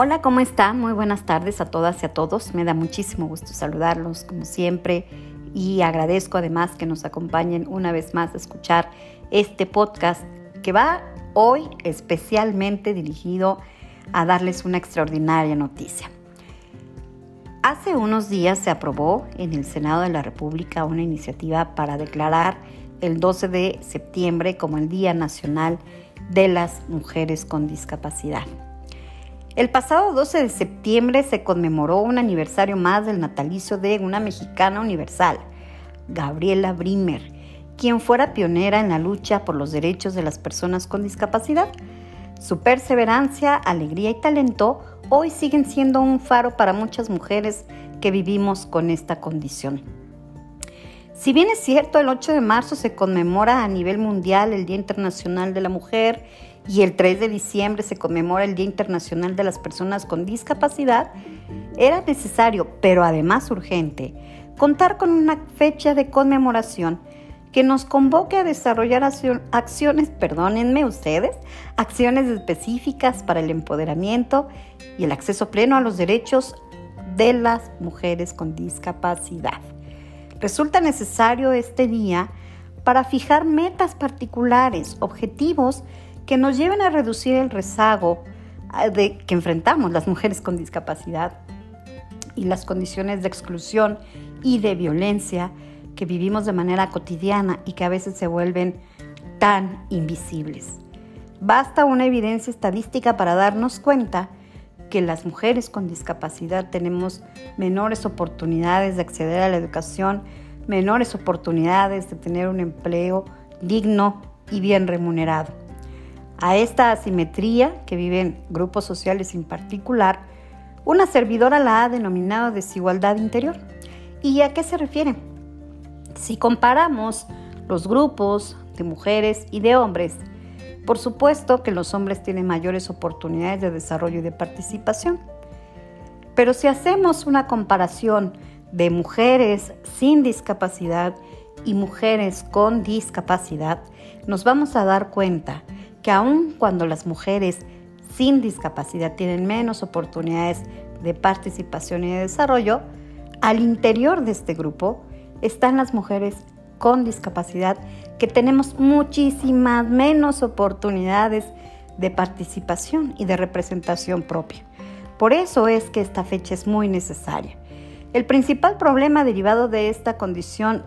Hola, ¿cómo están? Muy buenas tardes a todas y a todos. Me da muchísimo gusto saludarlos como siempre y agradezco además que nos acompañen una vez más a escuchar este podcast que va hoy especialmente dirigido a darles una extraordinaria noticia. Hace unos días se aprobó en el Senado de la República una iniciativa para declarar el 12 de septiembre como el Día Nacional de las Mujeres con Discapacidad. El pasado 12 de septiembre se conmemoró un aniversario más del natalicio de una mexicana universal, Gabriela Brimer, quien fuera pionera en la lucha por los derechos de las personas con discapacidad. Su perseverancia, alegría y talento hoy siguen siendo un faro para muchas mujeres que vivimos con esta condición. Si bien es cierto, el 8 de marzo se conmemora a nivel mundial el Día Internacional de la Mujer y el 3 de diciembre se conmemora el Día Internacional de las Personas con Discapacidad, era necesario, pero además urgente, contar con una fecha de conmemoración que nos convoque a desarrollar acciones, perdónenme ustedes, acciones específicas para el empoderamiento y el acceso pleno a los derechos de las mujeres con discapacidad. Resulta necesario este día para fijar metas particulares, objetivos que nos lleven a reducir el rezago ah, de, que enfrentamos las mujeres con discapacidad y las condiciones de exclusión y de violencia que vivimos de manera cotidiana y que a veces se vuelven tan invisibles. Basta una evidencia estadística para darnos cuenta que las mujeres con discapacidad tenemos menores oportunidades de acceder a la educación, menores oportunidades de tener un empleo digno y bien remunerado. A esta asimetría que viven grupos sociales en particular, una servidora la ha denominado desigualdad interior. ¿Y a qué se refiere? Si comparamos los grupos de mujeres y de hombres, por supuesto que los hombres tienen mayores oportunidades de desarrollo y de participación. Pero si hacemos una comparación de mujeres sin discapacidad y mujeres con discapacidad, nos vamos a dar cuenta que aun cuando las mujeres sin discapacidad tienen menos oportunidades de participación y de desarrollo, al interior de este grupo están las mujeres con discapacidad que tenemos muchísimas menos oportunidades de participación y de representación propia. Por eso es que esta fecha es muy necesaria. El principal problema derivado de esta condición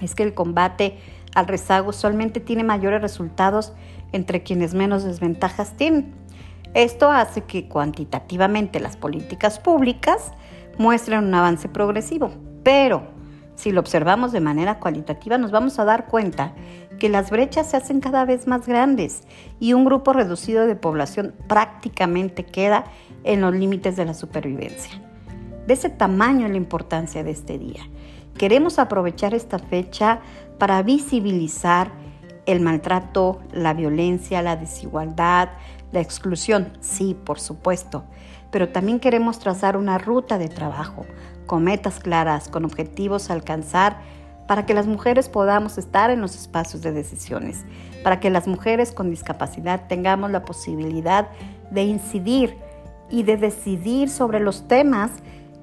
es que el combate al rezago usualmente tiene mayores resultados entre quienes menos desventajas tienen. Esto hace que cuantitativamente las políticas públicas muestren un avance progresivo, pero si lo observamos de manera cualitativa nos vamos a dar cuenta que las brechas se hacen cada vez más grandes y un grupo reducido de población prácticamente queda en los límites de la supervivencia. De ese tamaño la importancia de este día. Queremos aprovechar esta fecha para visibilizar el maltrato, la violencia, la desigualdad, la exclusión, sí, por supuesto, pero también queremos trazar una ruta de trabajo con metas claras, con objetivos a alcanzar para que las mujeres podamos estar en los espacios de decisiones, para que las mujeres con discapacidad tengamos la posibilidad de incidir y de decidir sobre los temas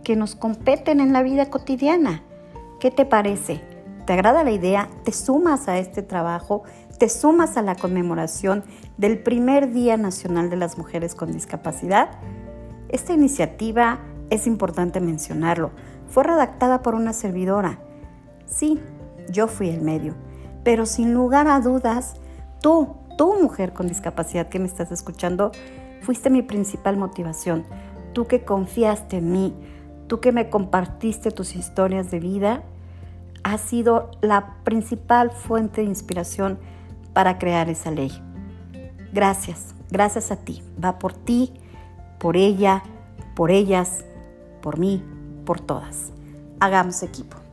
que nos competen en la vida cotidiana. ¿Qué te parece? ¿Te agrada la idea? ¿Te sumas a este trabajo? ¿Te sumas a la conmemoración del primer Día Nacional de las Mujeres con Discapacidad? Esta iniciativa, es importante mencionarlo, fue redactada por una servidora. Sí, yo fui el medio, pero sin lugar a dudas, tú, tú mujer con discapacidad que me estás escuchando, fuiste mi principal motivación. Tú que confiaste en mí, tú que me compartiste tus historias de vida ha sido la principal fuente de inspiración para crear esa ley. Gracias, gracias a ti. Va por ti, por ella, por ellas, por mí, por todas. Hagamos equipo.